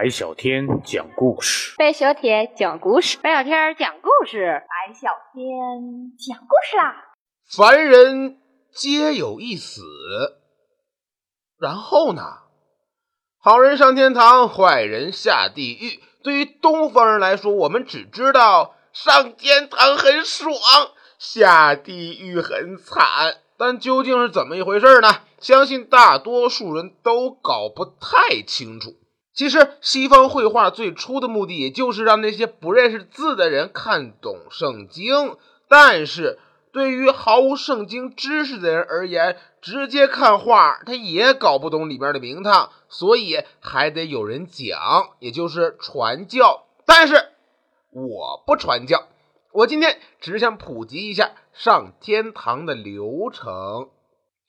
白小天讲故事，白小天讲故事，白小天讲故事，白小天讲故事啦！凡人皆有一死，然后呢？好人上天堂，坏人下地狱。对于东方人来说，我们只知道上天堂很爽，下地狱很惨。但究竟是怎么一回事呢？相信大多数人都搞不太清楚。其实，西方绘画最初的目的，也就是让那些不认识字的人看懂圣经。但是，对于毫无圣经知识的人而言，直接看画他也搞不懂里面的名堂，所以还得有人讲，也就是传教。但是，我不传教，我今天只想普及一下上天堂的流程，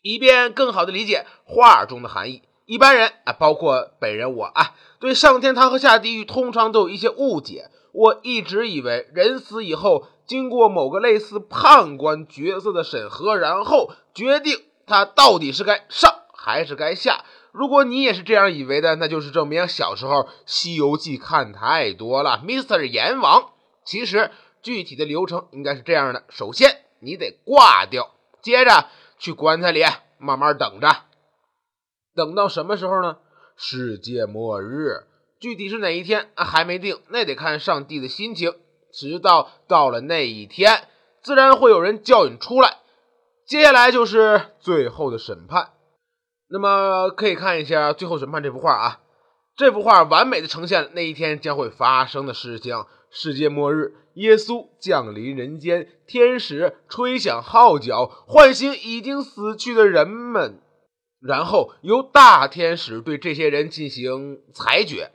以便更好的理解画中的含义。一般人啊，包括本人我啊，对上天堂和下地狱通常都有一些误解。我一直以为人死以后，经过某个类似判官角色的审核，然后决定他到底是该上还是该下。如果你也是这样以为的，那就是证明小时候《西游记》看太多了，Mr. 阎王。其实具体的流程应该是这样的：首先你得挂掉，接着去棺材里慢慢等着。等到什么时候呢？世界末日，具体是哪一天？还没定，那得看上帝的心情。直到到了那一天，自然会有人叫你出来。接下来就是最后的审判。那么可以看一下《最后审判》这幅画啊，这幅画完美的呈现了那一天将会发生的事情：世界末日，耶稣降临人间，天使吹响号角，唤醒已经死去的人们。然后由大天使对这些人进行裁决，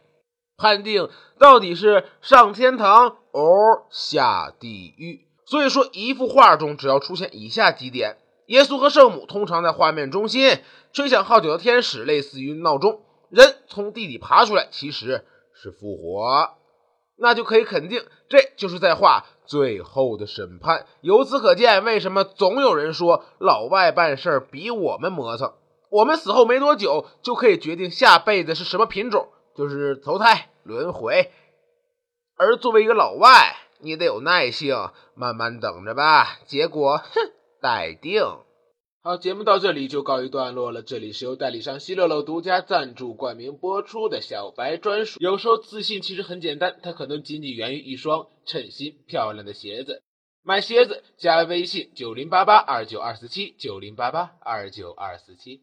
判定到底是上天堂或下地狱。所以说，一幅画中只要出现以下几点：耶稣和圣母通常在画面中心，吹响号角的天使类似于闹钟，人从地底爬出来其实是复活，那就可以肯定这就是在画最后的审判。由此可见，为什么总有人说老外办事儿比我们磨蹭？我们死后没多久就可以决定下辈子是什么品种，就是投胎轮回。而作为一个老外，你得有耐性，慢慢等着吧。结果，哼，待定。好，节目到这里就告一段落了。这里是由代理商西乐乐独家赞助冠名播出的小白专属。有时候自信其实很简单，它可能仅仅源于一双称心漂亮的鞋子。买鞋子加微信九零八八二九二四七九零八八二九二四七。